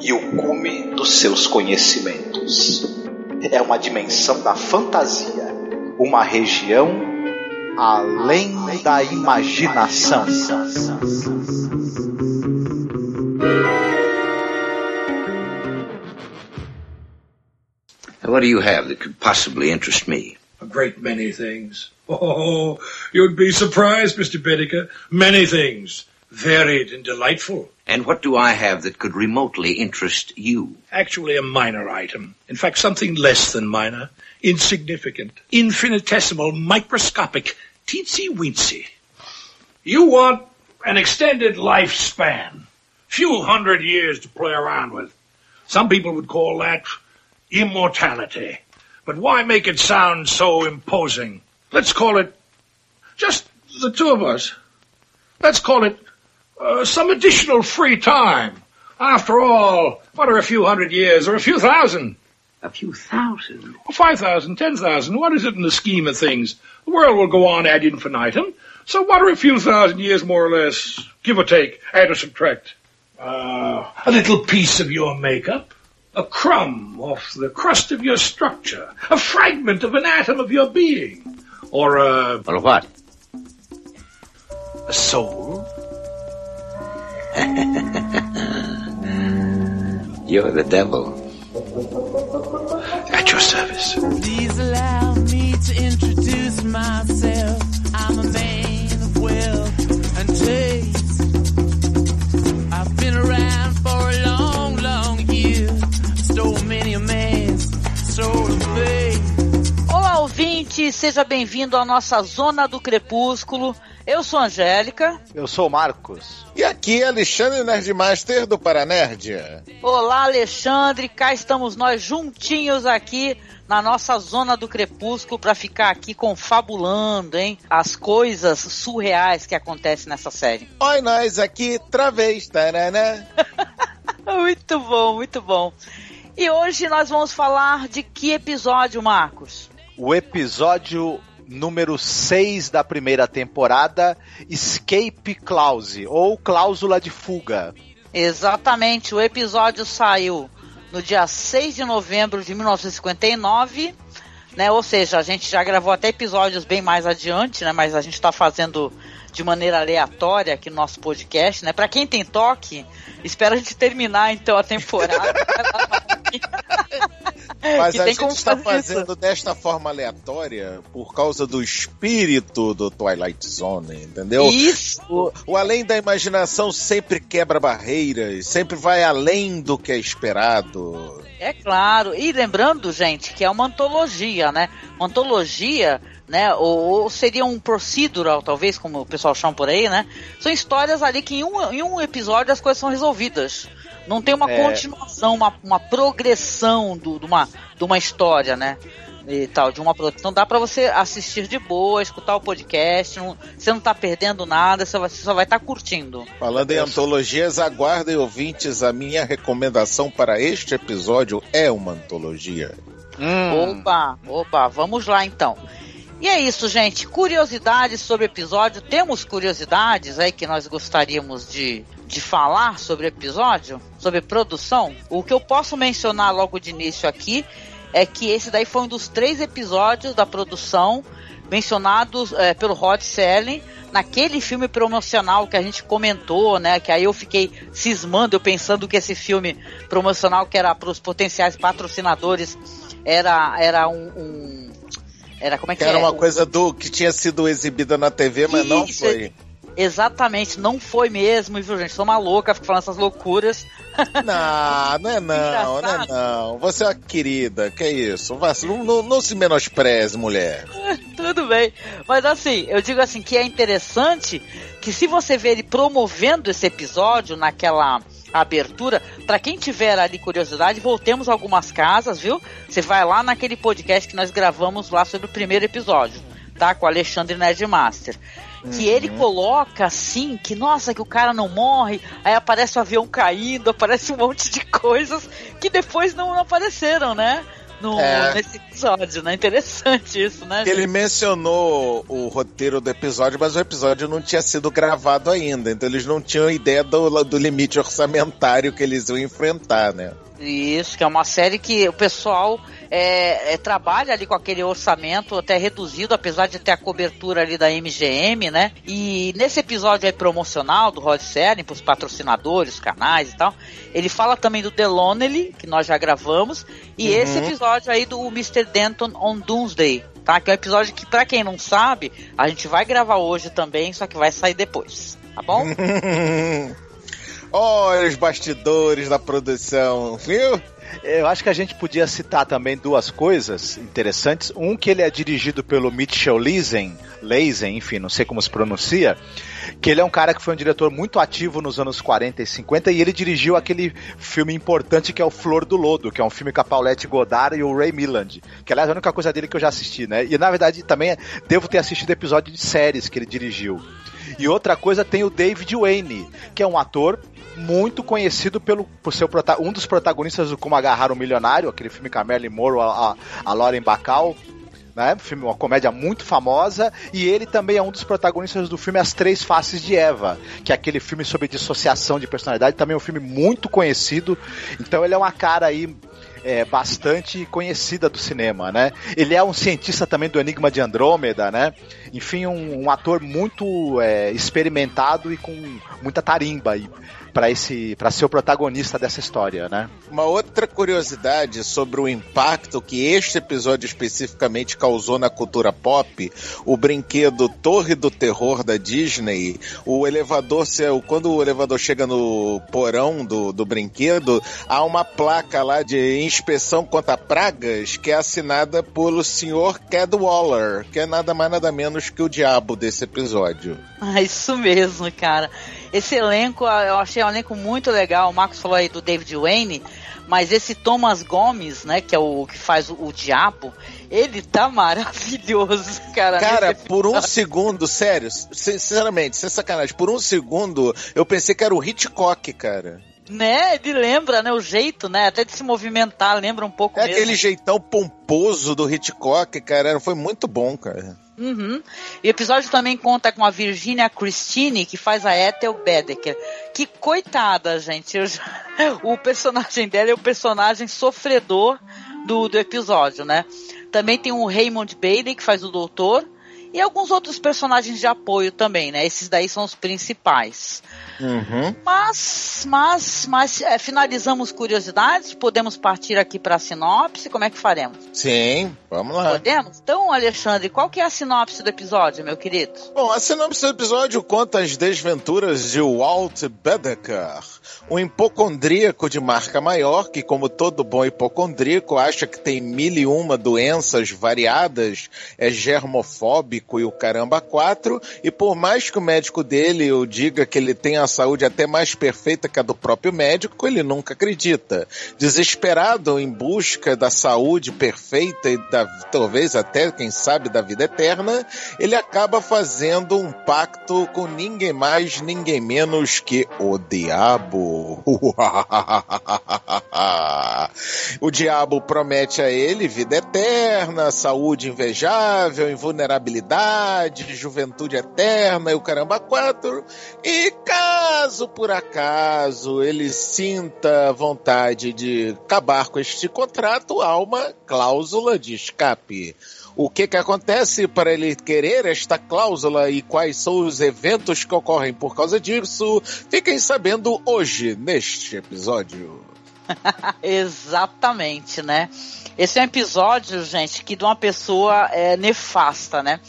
e o cume dos seus conhecimentos. É uma dimensão da fantasia, uma região além da imaginação. What do you have that could possibly interest me? A great many things. Oh, you'd be surprised, Mr. Bedecker. Many things. Varied and delightful. And what do I have that could remotely interest you? Actually, a minor item. In fact, something less than minor. Insignificant. Infinitesimal. Microscopic. Teensy weensy. You want an extended lifespan. Few hundred years to play around with. Some people would call that immortality. But why make it sound so imposing? Let's call it just the two of us. Let's call it uh, some additional free time. After all, what are a few hundred years or a few thousand? A few thousand? Five thousand, ten thousand. What is it in the scheme of things? The world will go on ad infinitum. So what are a few thousand years more or less, give or take, add or subtract? Uh, a little piece of your makeup, a crumb off the crust of your structure, a fragment of an atom of your being, or a... Or what? A soul? You're the devil. At your service. Please allow me to introduce myself. I'm a man of and. Seja bem-vindo à nossa Zona do Crepúsculo. Eu sou a Angélica. Eu sou o Marcos. E aqui é Alexandre Nerdmaster do Paranerd. Olá, Alexandre. Cá estamos nós juntinhos aqui na nossa Zona do Crepúsculo para ficar aqui confabulando, hein? As coisas surreais que acontecem nessa série. Oi, nós aqui, travês, taranã. muito bom, muito bom. E hoje nós vamos falar de que episódio, Marcos? O episódio número 6 da primeira temporada, Escape Clause, ou Cláusula de Fuga. Exatamente, o episódio saiu no dia 6 de novembro de 1959, né? Ou seja, a gente já gravou até episódios bem mais adiante, né? Mas a gente está fazendo de maneira aleatória aqui no nosso podcast, né? Para quem tem toque, espera a gente terminar então a temporada. Mas Que a gente está fazendo desta forma aleatória por causa do espírito do Twilight Zone, entendeu? Isso. O, o além da imaginação sempre quebra barreiras, sempre vai além do que é esperado. É claro. E lembrando, gente, que é uma antologia, né? Uma antologia, né? Ou, ou seria um procedural, talvez, como o pessoal chama por aí, né? São histórias ali que em um, em um episódio as coisas são resolvidas. Não tem uma É. continuação, uma, uma progressão do- de, uma, de uma história, né? E tal, de uma pro- Então dá pra você assistir de boa, escutar o podcast, não- você não tá perdendo nada, você, vai- você só vai estar curtindo. Falando em antologias, aguardem ouvintes, a minha recomendação para este episódio é uma antologia. Hum, Opa, opa, vamos lá então. E é isso, gente. Curiosidades sobre o episódio. Temos curiosidades aí que nós gostaríamos de, de falar sobre o episódio, sobre produção. O que eu posso mencionar logo de início aqui é que esse daí foi um dos três episódios da produção mencionados eh, pelo Rod Serling naquele filme promocional que a gente comentou, né? Que aí eu fiquei cismando, eu pensando que esse filme promocional que era para os potenciais patrocinadores era era um, um- era como é que, Que era é? uma Um- coisa do que tinha sido exibida na TV, mas não Isso, foi. Exatamente, não foi mesmo, viu, gente? Sou uma louca, fico falando essas loucuras. Não, não é não, não é não. Você é uma querida, que é isso? Não, não, não se menospreze, mulher. Tudo bem. Mas assim, eu digo assim que é interessante que se você ver ele promovendo esse episódio naquela a abertura. Para quem tiver ali curiosidade, voltemos algumas casas, viu? Você vai lá naquele podcast que nós gravamos lá sobre o primeiro episódio, tá? Com o Alexandre Nerdmaster. Que ele coloca assim, que nossa, que o cara não morre, aí aparece o avião caindo, aparece um monte de coisas que depois não apareceram, né? No, É. Nesse episódio, né? Interessante isso, né? Ele mencionou o roteiro do episódio, mas o episódio não tinha sido gravado ainda, então eles não tinham ideia do, do limite orçamentário que eles iam enfrentar, né? Isso, que é uma série que o pessoal é, é, trabalha ali com aquele orçamento até reduzido, apesar de ter a cobertura ali da MGM, né? E nesse episódio aí promocional do Rod Serling, pros patrocinadores, canais e tal, ele fala também do The Lonely, que nós já gravamos, e esse episódio aí do Mr. Denton on Doomsday, tá? Que é um episódio que, pra quem não sabe, a gente vai gravar hoje também, só que vai sair depois, tá bom? Olha os bastidores da produção, viu? Eu acho que a gente podia citar também duas coisas interessantes. Um que ele é dirigido pelo Mitchell Leisen, Leisen, enfim, não sei como se pronuncia, que ele é um cara que foi um diretor muito ativo nos anos 40 e 50 e ele dirigiu aquele filme importante que é o Flor do Lodo, que é um filme com a Paulette Goddard e o Ray Milland, que aliás é a única coisa dele que eu já assisti, né? E na verdade também devo ter assistido episódio de séries que ele dirigiu. E outra coisa tem o David Wayne, que é um ator muito conhecido pelo, por ser um dos protagonistas do Como Agarrar um Milionário, aquele filme com a Marilyn Monroe, a, a, Lauren Bacall, né? Filme, uma comédia muito famosa, e ele também é um dos protagonistas do filme As Três Faces de Eva, que é aquele filme sobre dissociação de personalidade, também é um filme muito conhecido. Então ele é uma cara aí é, bastante conhecida do cinema, né? Ele é um cientista também do Enigma de Andrômeda, né? Enfim, um, um ator muito é, experimentado e com muita tarimba aí para esse para ser o protagonista dessa história, né? Uma outra curiosidade sobre o impacto que este episódio especificamente causou na cultura pop, o brinquedo Torre do Terror da Disney, o elevador, quando o elevador chega no porão do, do brinquedo, há uma placa lá de inspeção contra pragas que é assinada pelo senhor Cadwaller, que é nada mais nada menos que o diabo desse episódio. Ah, isso mesmo, cara. Esse elenco, ah, eu achei um elenco muito legal. O Marcos falou aí do David Wayne, mas esse Thomas Gomes, né, que é o que faz o, o diabo, ele tá maravilhoso, cara. Cara, por um segundo, sério, sinceramente, sem sacanagem, por um segundo eu pensei que era o Hitchcock, cara. Né, ele lembra, né, o jeito, né, até de se movimentar, lembra um pouco É mesmo. aquele jeitão pomposo do Hitchcock, cara, foi muito bom, cara. Uhum. E o episódio também conta com a Virginia Christine, que faz a Ethel Bedecker. Que coitada, gente. Eu O personagem dela é o personagem sofredor do, do episódio, né? Também tem o Raymond Bailey, que faz o doutor. E alguns outros personagens de apoio também, né? Esses daí são os principais. Uhum. Mas, mas, mas é, finalizamos curiosidades. Podemos partir aqui para a sinopse. Como é que faremos? Sim, vamos lá. Podemos? Então, Alexandre, qual que é a sinopse do episódio, meu querido? Bom, a sinopse do episódio conta as desventuras de Walt Bedecker, um hipocondríaco de marca maior que, como todo bom hipocondríaco, acha que tem mil e uma doenças variadas, é germofóbico e o caramba quatro, e por mais que o médico dele o diga que ele tem a saúde até mais perfeita que a do próprio médico, ele nunca acredita. Desesperado em busca da saúde perfeita e da, talvez até, quem sabe, da vida eterna, ele acaba fazendo um pacto com ninguém mais, ninguém menos que o diabo. o diabo promete a ele vida eterna, saúde invejável, invulnerabilidade, juventude eterna e o caramba quatro. E caso por acaso ele sinta vontade de acabar com este contrato, há uma cláusula de escape. O que que acontece para ele querer esta cláusula e quais são os eventos que ocorrem por causa disso? Fiquem sabendo hoje neste episódio. Exatamente, né? Esse é um episódio, gente, que de uma pessoa é, nefasta, né?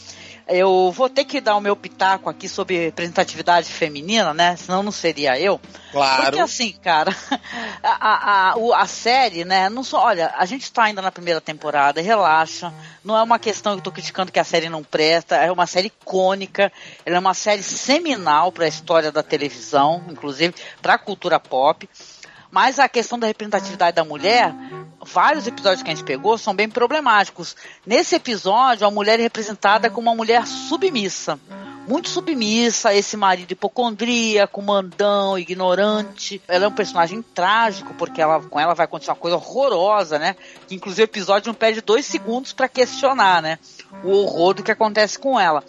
Eu vou ter que dar o meu pitaco aqui sobre representatividade feminina, né? Senão não seria eu. Claro. Porque assim, cara, a, a, a, a série, né? Não só, olha, a gente tá ainda na primeira temporada, relaxa. Não é uma questão que eu tô criticando que a série não presta, é uma série icônica, ela é uma série seminal para a história da televisão, inclusive para a cultura pop. Mas a questão da representatividade da mulher, vários episódios que a gente pegou são bem problemáticos. Nesse episódio, a mulher é representada como uma mulher submissa. Muito submissa a esse marido hipocondríaco, mandão, ignorante. Ela é um personagem trágico, porque ela, com ela vai acontecer uma coisa horrorosa, né? Que inclusive o episódio não perde dois segundos para questionar, né? O horror do que acontece com ela.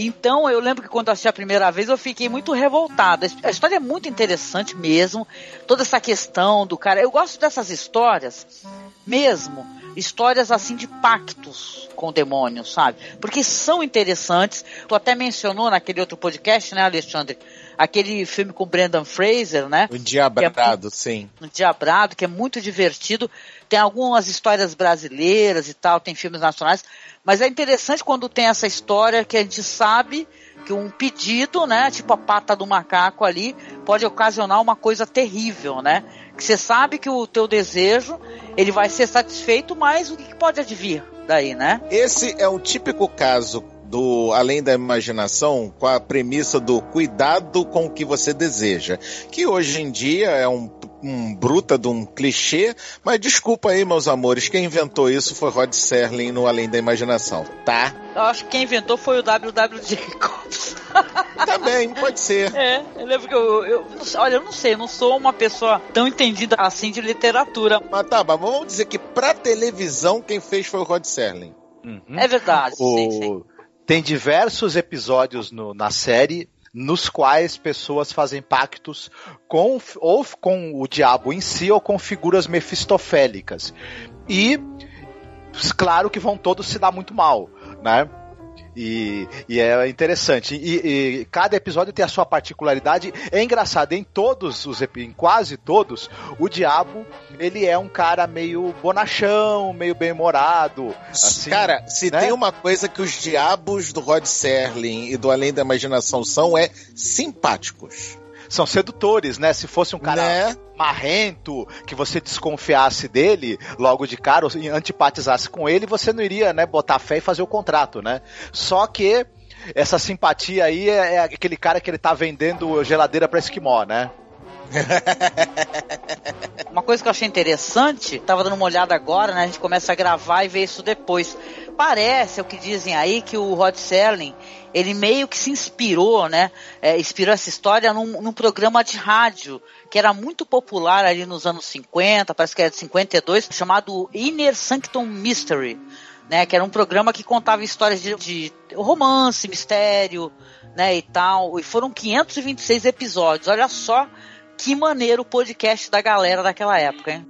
Então, eu lembro que quando eu assisti a primeira vez, eu fiquei muito revoltada. A história é muito interessante mesmo. Toda essa questão do cara. Eu gosto dessas histórias mesmo. Histórias assim de pactos com o demônio, sabe? Porque são interessantes. Tu até mencionou naquele outro podcast, né, Alexandre? Aquele filme com Brendan Fraser, né? O Diabrado, sim. no Diabrado, que é muito divertido. Tem algumas histórias brasileiras e tal, tem filmes nacionais. Mas é interessante quando tem essa história que a gente sabe que um pedido, né, tipo a pata do macaco ali, pode ocasionar uma coisa terrível, né? Que você sabe que o teu desejo, ele vai ser satisfeito, mas o que pode advir daí, né? Esse é um típico caso do Além da Imaginação com a premissa do cuidado com o que você deseja, que hoje em dia é um, um bruta de um clichê, mas desculpa aí, meus amores, quem inventou isso foi Rod Serling no Além da Imaginação, tá? Eu acho que quem inventou foi o W.W. Jacobs. Também, pode ser. É, eu lembro que eu, eu olha, eu não sei, eu não sou uma pessoa tão entendida assim de literatura. Mas tá, mas vamos dizer que pra televisão quem fez foi o Rod Serling. É verdade, sim, sim. Tem diversos episódios no- na série nos quais pessoas fazem pactos com ou com o diabo em si ou com figuras mefistofélicas. E claro que vão todos se dar muito mal, né? E, e é interessante. E, e cada episódio tem a sua particularidade. É engraçado, em todos os em quase todos, o diabo ele é um cara meio bonachão, meio bem-humorado. Assim, Cara, se né? tem uma coisa que os diabos do Rod Serling e do Além da Imaginação são, é simpáticos. São sedutores, né? Se fosse um cara Né? marrento, que você desconfiasse dele logo de cara, ou antipatizasse com ele, você não iria, né, botar fé e fazer o contrato, né? Só que essa simpatia aí é, é aquele cara que ele tá vendendo geladeira pra esquimó, né? Uma coisa que eu achei interessante, tava dando uma olhada agora, né? A gente começa a gravar e ver isso depois. Parece, é o que dizem aí, que o Rod Serling, ele meio que se inspirou, né? É, inspirou essa história num, num programa de rádio que era muito popular ali nos anos 50, parece que era de 52, chamado Inner Sanctum Mystery, né? Que era um programa que contava histórias de, de romance, mistério, né? E tal. E foram 526 episódios. Olha só que maneiro o podcast da galera daquela época, hein?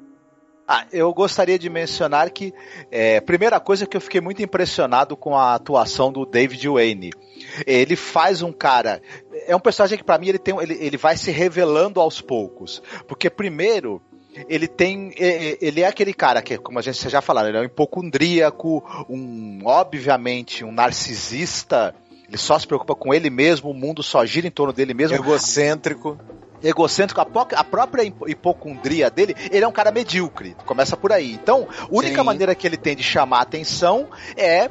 Ah, eu gostaria de mencionar que, é, primeira coisa que eu fiquei muito impressionado com a atuação do David Wayne. Ele faz um cara, é um personagem que pra mim ele tem, ele, ele vai se revelando aos poucos, porque primeiro ele tem, ele é aquele cara que, como a gente já falou, ele é um hipocondríaco, um obviamente um narcisista. Ele só se preocupa com ele mesmo, o mundo só gira em torno dele mesmo Egocêntrico. Egocêntrico, a, própria hipo- hipocondria dele, ele é um cara medíocre. Começa por aí. Então, a única Sim. maneira que ele tem de chamar a atenção é,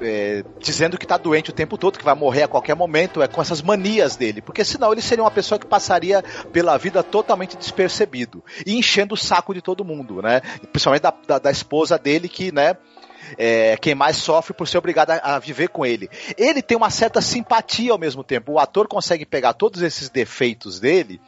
é, dizendo que tá doente o tempo todo, que vai morrer a qualquer momento, é com essas manias dele. Porque senão ele seria uma pessoa que passaria pela vida totalmente despercebido e enchendo o saco de todo mundo, né? Principalmente da, da, da esposa dele, que, né? É quem mais sofre por ser obrigado a, a viver com ele. Ele tem uma certa simpatia ao mesmo tempo. O ator consegue pegar todos esses defeitos dele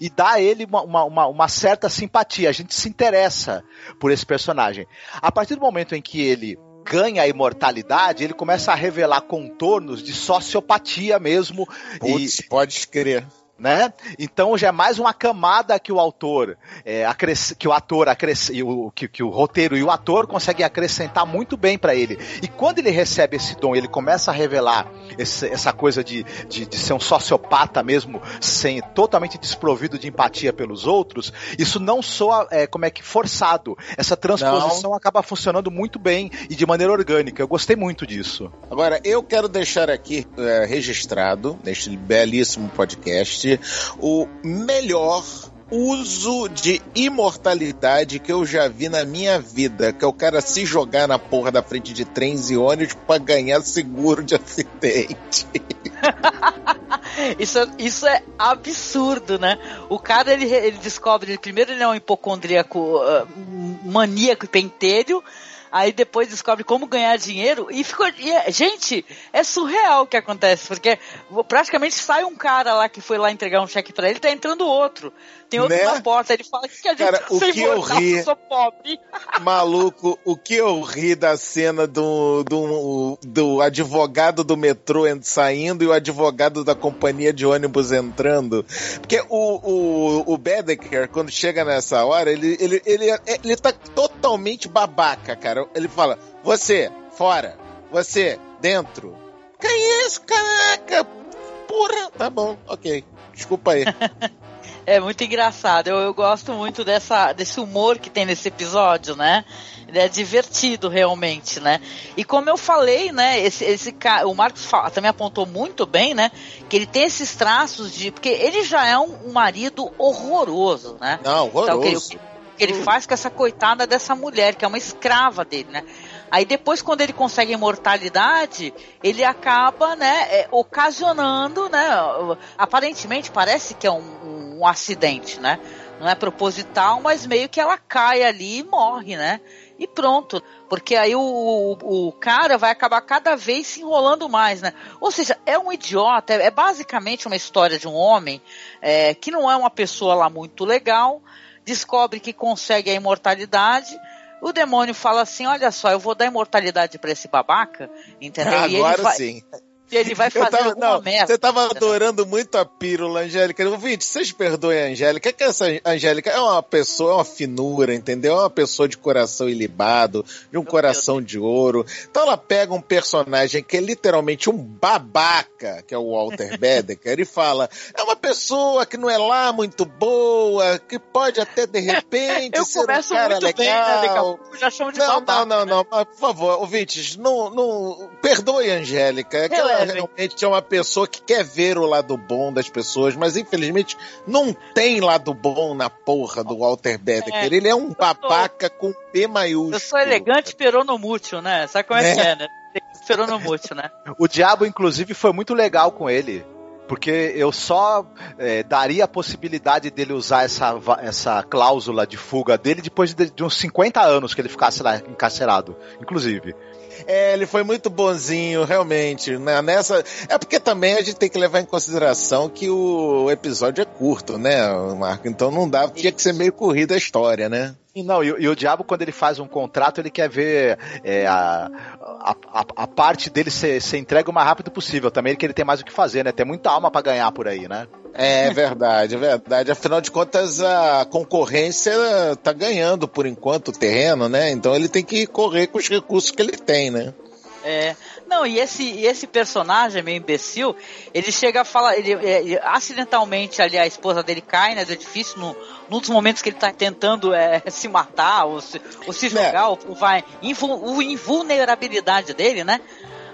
e dar a ele uma, uma, uma- certa simpatia. A gente se interessa por esse personagem. A partir do momento em que ele ganha a imortalidade, ele começa a revelar contornos de sociopatia mesmo. Putz, pode crer. Né? Então já é mais uma camada que o autor, é, que o ator acresce... o, que, que, o roteiro e o ator conseguem acrescentar muito bem para ele. E quando ele recebe esse dom, ele começa a revelar esse, essa coisa de, de, de, ser um sociopata mesmo, sem totalmente desprovido de empatia pelos outros. Isso não soa é, como é que forçado. Essa transposição não. acaba funcionando muito bem e de maneira orgânica. Eu gostei muito disso. Agora eu quero deixar aqui é, registrado neste belíssimo podcast o melhor uso de imortalidade que eu já vi na minha vida, que é o cara se jogar na porra da frente de trens e ônibus para ganhar seguro de acidente. isso, isso é absurdo, né? O cara ele, ele descobre, ele, primeiro ele é um hipocondríaco uh, maníaco e pentelho, aí depois descobre como ganhar dinheiro e ficou. E, é, gente, é surreal o que acontece, porque praticamente sai um cara lá que foi lá entregar um cheque para ele, tá entrando outro. Tem outro né? na porta, ele fala que a gente Cara, o que eu ri, sou pobre. Maluco, o que eu ri da cena do, do, do advogado do metrô saindo e o advogado da companhia de ônibus entrando. Porque o, o, o Bedecker, quando chega nessa hora, ele, ele, ele, ele tá totalmente babaca, cara. Ele fala, você, fora. Você, dentro. Quem é esse, caraca? Porra, tá bom, ok. Desculpa aí. É muito engraçado. Eu, eu gosto muito dessa, desse humor que tem nesse episódio, né? Ele é divertido realmente, né? E como eu falei, né? Esse, esse o Marcos também apontou muito bem, né? Que ele tem esses traços de. Porque ele já é um, um marido horroroso, né? Não, horroroso. Então, que ele, que ele faz com essa coitada dessa mulher, que é uma escrava dele, né? Aí depois, quando ele consegue imortalidade, ele acaba, né, é, ocasionando, né? Aparentemente parece que é um, um, acidente, né? Não é proposital, mas meio que ela cai ali e morre, né? E pronto. Porque aí o, o, o, cara vai acabar cada vez se enrolando mais, né? Ou seja, é um idiota, é, é basicamente uma história de um homem é, que não é uma pessoa lá muito legal, descobre que consegue a imortalidade o demônio fala assim: olha só, eu vou dar imortalidade para esse babaca, entendeu? Agora vai, sim. Ele vai fazer tava, alguma não, merda. Você tava adorando muito a pílula, Angélica. Ouvinte, vocês perdoem a Angélica. que essa Angélica é uma pessoa, é uma finura, entendeu? É uma pessoa de coração ilibado, de um Meu coração Deus. de ouro. Então ela pega um personagem que é literalmente um babaca, que é o Walter Bedecker, e fala: é uma pessoa que não é lá muito boa, que pode até de repente Eu ser um cara legal. Bem, né, já chamo de não, babaca. não, não, não, Por favor, ouvintes, não, não, perdoe a Angélica. É que ela realmente é uma pessoa que quer ver o lado bom das pessoas, mas infelizmente não tem lado bom na porra do Walter Bedecker. É, Ele é um babaca com P maiúsculo. Eu sou elegante peronomútil, né? Sabe como é, é que é, né? Peronomútil, né? o Diabo, inclusive, foi muito legal com ele porque eu só é, daria a possibilidade dele usar essa, essa cláusula de fuga dele depois de, de, uns 50 anos que ele ficasse lá encarcerado, inclusive. É, ele foi muito bonzinho, realmente. Né? Nessa, é porque também a gente tem que levar em consideração que o episódio é curto, né, Marco? Então não dá, tinha que ser meio corrida a história, né? E não, e, e, o diabo, quando ele faz um contrato, ele quer ver é, a, a, a, a, parte dele ser, ser entregue o mais rápido possível. Também que ele tem mais o que fazer, né? Tem muita alma para ganhar por aí, né? É verdade, é verdade. Afinal de contas, a concorrência tá ganhando por enquanto o terreno, né? Então ele tem que correr com os recursos que ele tem, né? É. Não, e esse, e esse personagem meio imbecil, ele chega a falar, ele, é, acidentalmente ali a esposa dele cai, né, do edifício, no, num dos momentos que ele tá tentando é, se matar ou se, ou se jogar, é. ou, vai, invu, invulnerabilidade dele, né?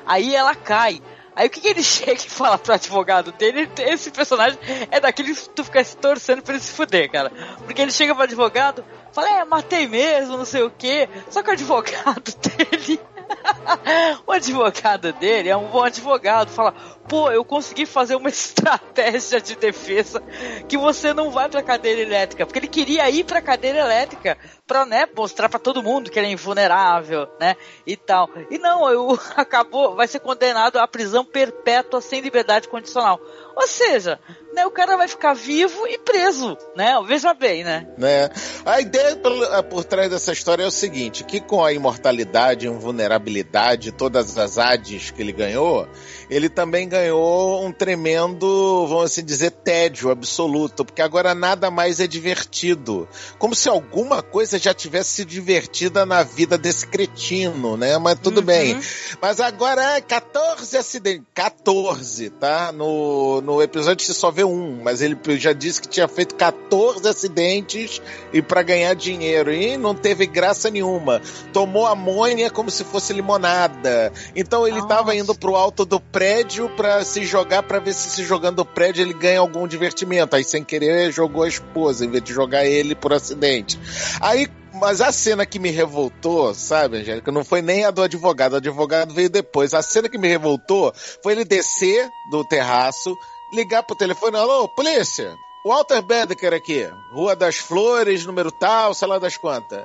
Aí ela cai. Aí o que, que, ele chega e fala pro advogado dele? Esse personagem é daquele que tu fica se torcendo pra ele se fuder, cara. Porque ele chega pro advogado, fala, é, matei mesmo, não sei o quê. Só que o advogado dele o advogado dele é um bom advogado. Fala, pô, eu consegui fazer uma estratégia de defesa que você não vai pra cadeira elétrica. Porque ele queria ir pra cadeira elétrica pra, né, mostrar pra todo mundo que ele é invulnerável, né, e tal. E não, eu, acabou, vai ser condenado à prisão perpétua sem liberdade condicional. Ou seja, né, o cara vai ficar vivo e preso, né? Veja bem, né? né? A ideia por, por trás dessa história é o seguinte, que com a imortalidade e invulnerabilidade habilidade, todas as ADs que ele ganhou, ele também ganhou um tremendo, vamos assim dizer, tédio absoluto, porque agora nada mais é divertido. Como se alguma coisa já tivesse sido divertida na vida desse cretino, né? Mas tudo Uhum. bem. Mas agora é 14 acidentes. 14, tá? No, no episódio você só vê um, mas ele já disse que tinha feito 14 acidentes e para ganhar dinheiro. E não teve graça nenhuma. Tomou amônia como se fosse limonada. Então ele Nossa. tava indo pro alto do prédio para se jogar para ver se se jogando do prédio ele ganha algum divertimento. Aí sem querer jogou a esposa em vez de jogar ele por acidente. Aí mas a cena que me revoltou, sabe, Angélica, não foi nem a do advogado. O advogado veio depois. A cena que me revoltou foi ele descer do terraço, ligar pro telefone, alô, polícia, Walter Bedecker aqui, Rua das Flores, número tal, sei lá das quantas.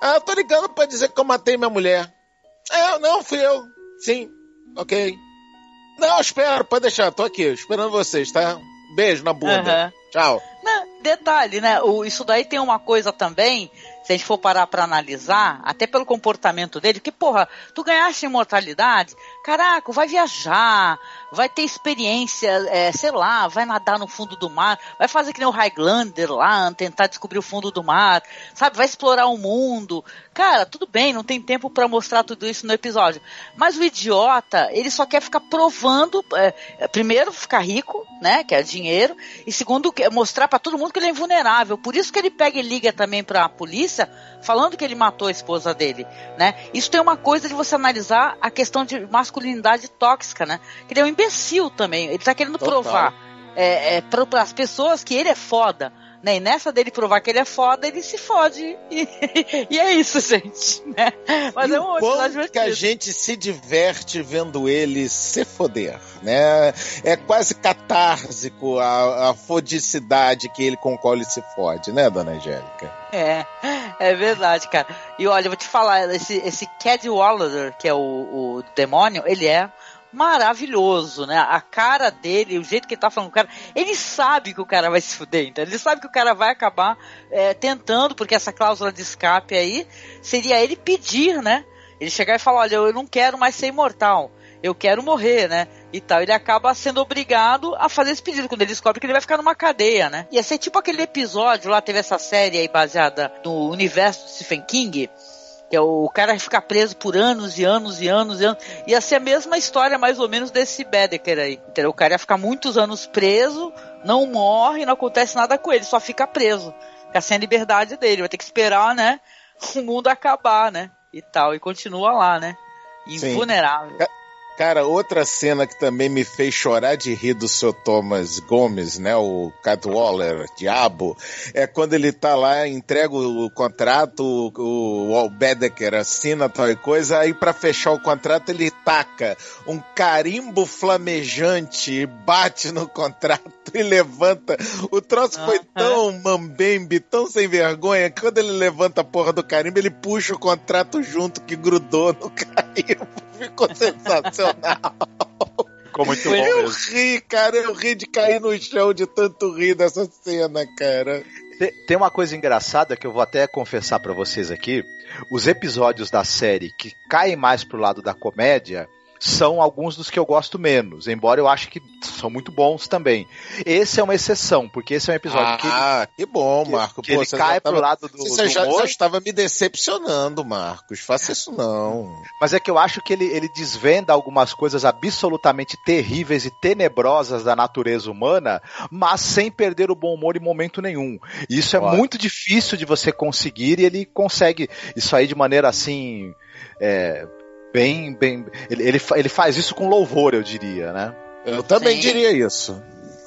Ah, eu tô ligando pra dizer que eu matei minha mulher. É, não, fui eu. Sim, ok. Não, espero, pode deixar, tô aqui, esperando vocês, tá? Beijo na bunda. Aham. Tchau. Não, detalhe, né? O, isso daí tem uma coisa também, se a gente for parar pra analisar, até pelo comportamento dele, que, porra, tu ganhaste imortalidade, caraca, vai viajar, vai ter experiência, é, sei lá, vai nadar no fundo do mar, vai fazer que nem o Highlander lá, tentar descobrir o fundo do mar, sabe? Vai explorar o mundo. Cara, tudo bem, não tem tempo pra mostrar tudo isso no episódio. Mas o idiota, ele só quer ficar provando, é, é, primeiro, ficar rico, né? Que é dinheiro, e segundo, mostrar pra todo mundo que ele é invulnerável. Por isso que ele pega e liga também pra polícia, falando que ele matou a esposa dele, né? Isso tem uma coisa de você analisar a questão de masculinidade tóxica, né? Que ele é um imbecil também. Ele tá querendo Total. provar é, é, para as pessoas que ele é foda. Né? E nessa dele provar que ele é foda, ele se fode. E, e é isso, gente. Né? Mas e é um episódio que a gente se diverte vendo ele se foder, né? É quase catársico a, a fodicidade que ele com qual ele se fode, né, dona Angélica? É, é verdade, cara. E olha, eu vou te falar, esse, esse Cad Wallader, que é o, o demônio, ele é maravilhoso, né? A cara dele, o jeito que ele tá falando com o cara, ele sabe que o cara vai se fuder, então ele sabe que o cara vai acabar é, tentando, porque essa cláusula de escape aí seria ele pedir, né? Ele chegar e falar, olha, eu não quero mais ser imortal, eu quero morrer, né? E tal, ele acaba sendo obrigado a fazer esse pedido, quando ele descobre que ele vai ficar numa cadeia, né? Ia ser tipo aquele episódio lá, teve essa série aí baseada no universo de Stephen King, que é o cara ficar preso por anos e anos e anos e anos. Ia ser a mesma história, mais ou menos, desse Bedecker aí. Entendeu? O cara ia ficar muitos anos preso, não morre, não acontece nada com ele, só fica preso. Fica sem a liberdade dele. Vai ter que esperar, né? O mundo acabar, né? E tal. E continua lá, né? Sim. Cara, outra cena que também me fez chorar de rir do seu Thomas Gomes, né? O Cadwaller, diabo, é quando ele tá lá, entrega o, o contrato, o, o Bedecker assina tal e coisa, aí pra fechar o contrato ele taca um carimbo flamejante bate no contrato e levanta. O troço foi tão mambembe, tão sem vergonha, que quando ele levanta a porra do carimbo, ele puxa o contrato junto que grudou no carimbo. Ficou sensacional. Ficou muito bom Eu mesmo. ri, cara, eu ri de cair no chão de tanto rir dessa cena, cara. Tem, tem uma coisa engraçada que eu vou até confessar pra vocês aqui. Os episódios da série que caem mais pro lado da comédia são alguns dos que eu gosto menos, embora eu ache que são muito bons também. Esse é uma exceção, porque esse é um episódio que ele, ah, que bom, que- Marco. que ele você cai já pro tava- lado do, Você do já, humor, já estava me decepcionando, Marcos. Faça isso não. mas é que eu acho que ele, ele desvenda algumas coisas absolutamente terríveis e tenebrosas da natureza humana, mas sem perder o bom humor em momento nenhum. E isso é muito difícil de você conseguir e ele consegue isso aí de maneira assim. é, bem, bem. Ele, ele, ele faz isso com louvor, eu diria, né? Eu também Sim. diria isso.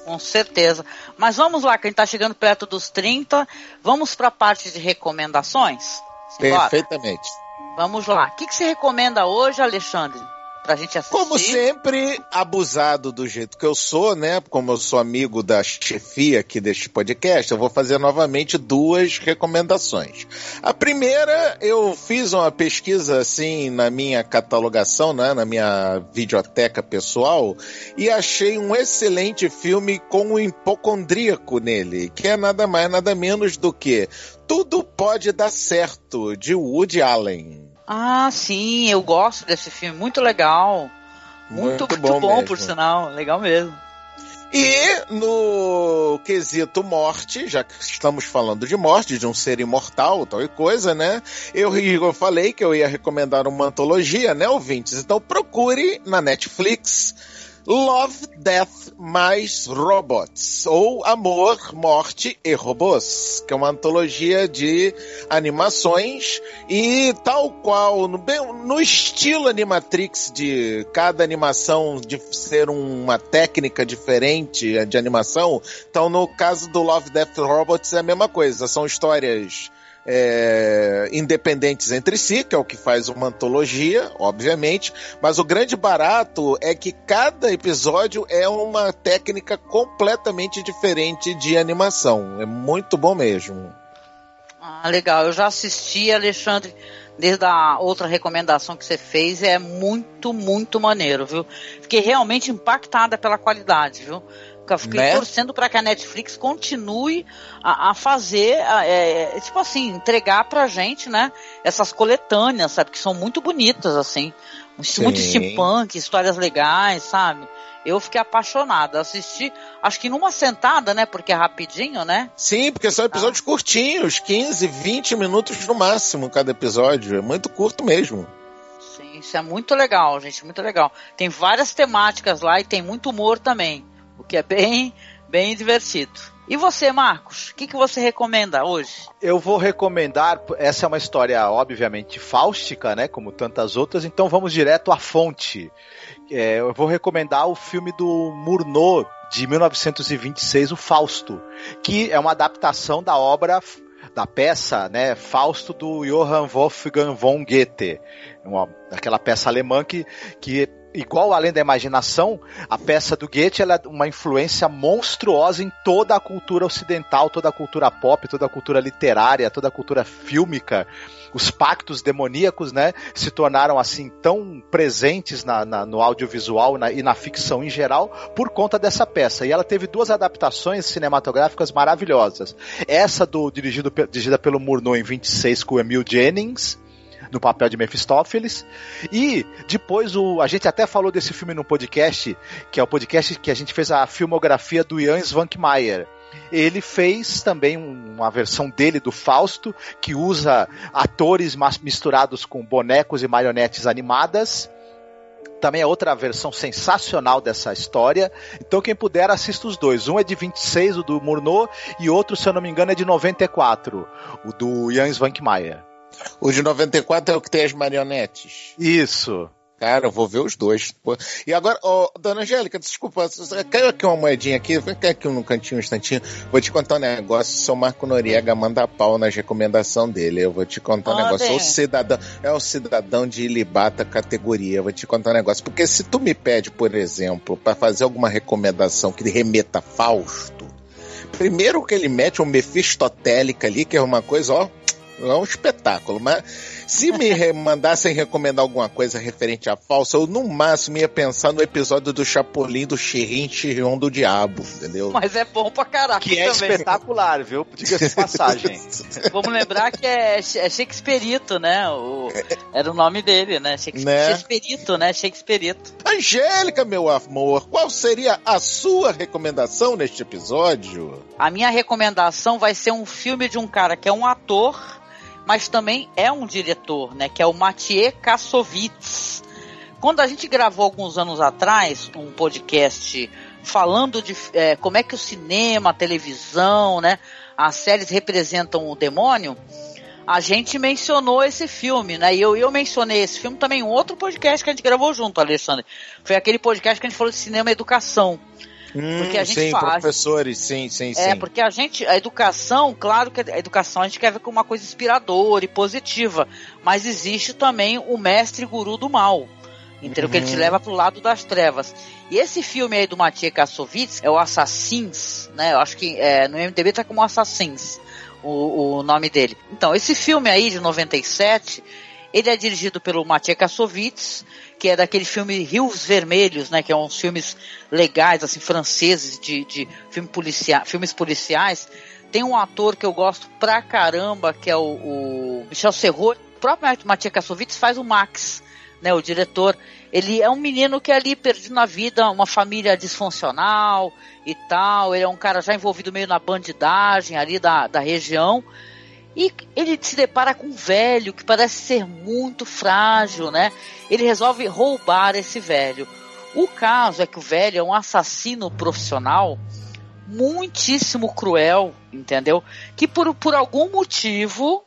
Com certeza. Mas vamos lá, que a gente tá chegando perto dos 30. Vamos pra parte de recomendações? Simbora? Perfeitamente. Vamos lá. O que, que você recomenda hoje, Alexandre? Pra gente assistir? Como sempre, abusado do jeito que eu sou, né? Como eu sou amigo da chefia aqui deste podcast, eu vou fazer novamente duas recomendações. A primeira, eu fiz uma pesquisa assim na minha catalogação, né? Na minha videoteca pessoal, e achei um excelente filme com um hipocondríaco nele, que é nada mais, nada menos do que Tudo Pode Dar Certo, de Woody Allen. Ah, sim, eu gosto desse filme, muito legal. Muito, muito, bom, bom por sinal, legal mesmo. E no quesito morte, já que estamos falando de morte, de um ser imortal, tal e coisa, né? Eu, eu falei que eu ia recomendar uma antologia, né, ouvintes? Então procure na Netflix Love, Death mais Robots, ou Amor, Morte e Robôs, que é uma antologia de animações e tal qual, no, no estilo Animatrix de cada animação de ser uma técnica diferente de animação, então no caso do Love, Death Robots é a mesma coisa, são histórias é, independentes entre si, que é o que faz uma antologia, obviamente, mas o grande barato é que cada episódio é uma técnica completamente diferente de animação. É muito bom mesmo. Ah, legal. Eu já assisti, Alexandre, desde a outra recomendação que você fez, é muito, muito maneiro, viu? Fiquei realmente impactada pela qualidade, viu? Eu fiquei né? torcendo para que a Netflix continue a, a fazer, a, é, é, tipo assim, entregar pra gente, né? Essas coletâneas, sabe? Que são muito bonitas, assim. Sim. Muito steampunk, histórias legais, sabe? Eu fiquei apaixonada. Assisti, acho que numa sentada, né? Porque é rapidinho, né? Sim, porque são episódios ah. curtinhos, 15, 20 minutos no máximo cada episódio. É muito curto mesmo. Sim, isso é muito legal, gente, muito legal. Tem várias temáticas lá e tem muito humor também o que é bem, bem divertido. E você, Marcos, o que, que você recomenda hoje? Eu vou recomendar, essa é uma história obviamente fáustica, né, como tantas outras, então vamos direto à fonte. É, eu vou recomendar o filme do Murnau, de 1926, o Fausto, que é uma adaptação da obra da peça, né, Fausto do Johann Wolfgang von Goethe, uma, aquela peça alemã que, que igual Além da Imaginação, a peça do Goethe ela é uma influência monstruosa em toda a cultura ocidental, toda a cultura pop, toda a cultura literária, toda a cultura fílmica. Os pactos demoníacos, né, se tornaram assim tão presentes na, na no audiovisual na, e na ficção em geral por conta dessa peça. E ela teve duas adaptações cinematográficas maravilhosas. Essa do dirigido, dirigida pelo Murnau em 26 com o Emil Jennings no papel de Mephistófeles. E depois o, a gente até falou desse filme no podcast, que é o podcast que a gente fez a filmografia do Jan Svankmajer ele fez também uma versão dele do Fausto, que usa atores misturados com bonecos e marionetes animadas. Também é outra versão sensacional dessa história. Então, quem puder, assista os dois. Um é de 26, o do Murnau, e outro, se eu não me engano, é de 94, o do Jan Svankmajer. O de 94 é o que tem as marionetes. Isso. Cara, eu vou ver os dois. E agora, oh, dona Angélica, desculpa, caiu aqui uma moedinha aqui, cai aqui no cantinho um instantinho. Vou te contar um negócio. Seu Marco Noriega manda pau nas recomendação dele. Eu vou te contar um negócio. O cidadão, é o cidadão de ilibata categoria. Eu vou te contar um negócio. Porque se tu me pede, por exemplo, para fazer alguma recomendação que remeta a Fausto, primeiro que ele mete um Mefistotélica ali, que é uma coisa, ó é um espetáculo, mas se me mandassem recomendar alguma coisa referente à falsa, eu no máximo ia pensar no episódio do Chapolin do Chirin Chirion do Diabo, entendeu? Mas é bom pra caraca. Que é também. espetacular, viu? Diga-se de passagem. Vamos lembrar que é, é Shakespeareito, né? O, era o nome dele, né? Shakespeareito, né? né? Shakespeareito. Angélica, meu amor, qual seria a sua recomendação neste episódio? A minha recomendação vai ser um filme de um cara que é um ator mas também é um diretor, né? Que é o Mathieu Kassovitz. Quando a gente gravou alguns anos atrás um podcast falando de é, como é que o cinema, a televisão, né, as séries representam o demônio, a gente mencionou esse filme, né? E eu, eu mencionei esse filme também em outro podcast que a gente gravou junto, Alexandre. Foi aquele podcast que a gente falou de cinema e educação. Hum, porque a gente sim, faz. professores, sim, sim, é, sim. É, porque a gente, a educação, claro que a educação a gente quer ver como uma coisa inspiradora e positiva, mas existe também o mestre guru do mal. Entendeu? Uhum. Que ele te uhum. leva pro lado das trevas. E esse filme aí do Matia Kassovitz é o Assassins, né? Eu acho que é, no MDB tá como Assassins o, o nome dele. Então, esse filme aí de 97, ele é dirigido pelo Matia Kassovitz, que é daquele filme Rios Vermelhos, né? Que é uns filmes legais, assim, franceses, de, de filme policia filmes policiais. Tem um ator que eu gosto pra caramba, que é o, o Michel Serrault. próprio Matia Kassovitz faz o Max, né, o diretor. Ele é um menino que é ali perdido na vida, uma família disfuncional e tal. Ele é um cara já envolvido meio na bandidagem ali da, da região. E ele se depara com um velho que parece ser muito frágil, né? Ele resolve roubar esse velho. O caso é que o velho é um assassino profissional muitíssimo cruel, entendeu? Que por, por algum motivo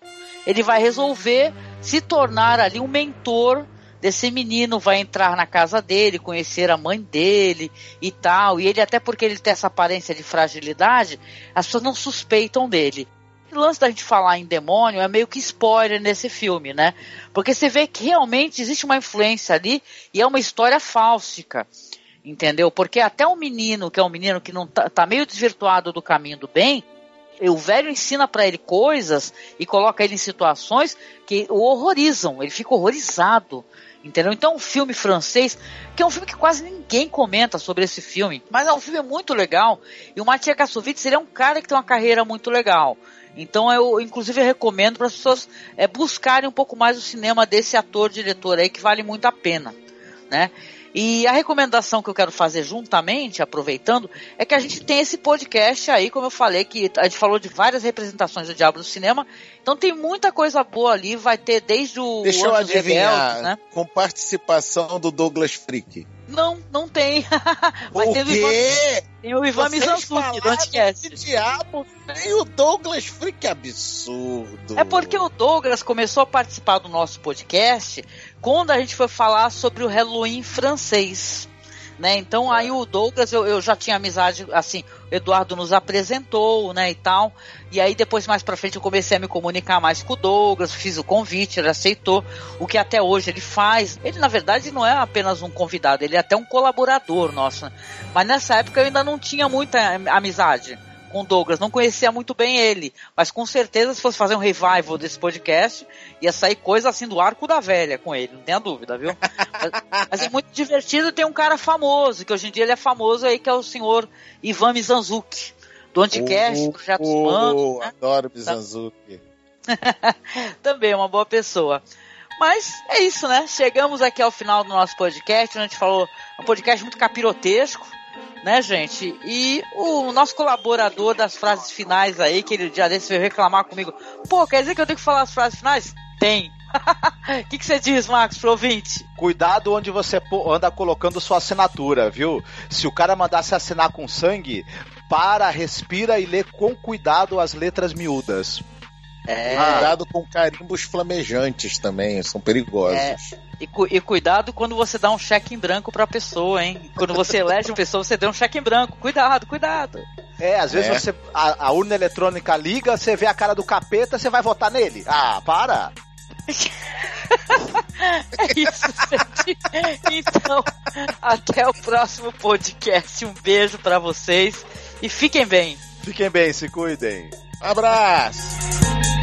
ele vai resolver se tornar ali um mentor desse menino, vai entrar na casa dele, conhecer a mãe dele e tal. E ele, até porque ele tem essa aparência de fragilidade, as pessoas não suspeitam dele. O lance da gente falar em demônio é meio que spoiler nesse filme, né? Porque você vê que realmente existe uma influência ali e é uma história fálsica entendeu? Porque até um menino, que é um menino que não tá, tá meio desvirtuado do caminho do bem, o velho ensina para ele coisas e coloca ele em situações que o horrorizam, ele fica horrorizado. Entendeu? Então, um filme francês, que é um filme que quase ninguém comenta sobre esse filme, mas é um filme muito legal. E o Matia Kassovitz, ele é um cara que tem uma carreira muito legal. Então, eu, inclusive, recomendo para as pessoas é, buscarem um pouco mais o cinema desse ator-diretor aí, que vale muito a pena. Né? E a recomendação que eu quero fazer juntamente, aproveitando, é que a gente tem esse podcast aí, como eu falei, que a gente falou de várias representações do Diabo do Cinema. Então tem muita coisa boa ali, vai ter desde o. Deixa eu adivinhar, Rebeldes, né? com participação do Douglas Freak. Não, não tem. Vai o ter quê? Tem o Ivan Mizanzuki, não esquece. diabo tem o Douglas Freak, absurdo. É porque o Douglas começou a participar do nosso podcast quando a gente foi falar sobre o Halloween francês. Né? Então aí o Douglas, eu, eu já tinha amizade, assim, o Eduardo nos apresentou, né, e tal. E aí depois mais para frente eu comecei a me comunicar mais com o Douglas, fiz o convite, ele aceitou, o que até hoje ele faz. Ele na verdade não é apenas um convidado, ele é até um colaborador nosso. Né? Mas nessa época eu ainda não tinha muita amizade com o Douglas, não conhecia muito bem ele, mas com certeza se fosse fazer um revival desse podcast, ia sair coisa assim do arco da velha com ele, não tenha dúvida, viu? mas, mas, é muito divertido, tem um cara famoso, que hoje em dia ele é famoso aí, que é o senhor Ivan Mizanzuki, do Anticast, oh, Projetos oh, Humanos. Né? Adoro Mizanzuki. Também é uma boa pessoa. Mas é isso, né? Chegamos aqui ao final do nosso podcast. A gente falou um podcast muito capirotesco né, gente? E o nosso colaborador das frases finais aí, que ele já desse veio reclamar comigo. Pô, quer dizer que eu tenho que falar as frases finais? Tem. O que, que você diz, Marcos, pro ouvinte? Cuidado onde você anda colocando sua assinatura, viu? Se o cara mandasse assinar com sangue, para, respira e lê com cuidado as letras miúdas. É. Cuidado com carimbos flamejantes também, são perigosos. É. E, cu e, cuidado quando você dá um cheque em branco pra pessoa, hein? Quando você elege uma pessoa, você deu um cheque em branco. Cuidado, cuidado. É, às vezes é. você a, a, urna eletrônica liga, você vê a cara do capeta, você vai votar nele. Ah, para! é isso, gente. Então, até o próximo podcast. Um beijo para vocês e fiquem bem. Fiquem bem, se cuidem. Abraço!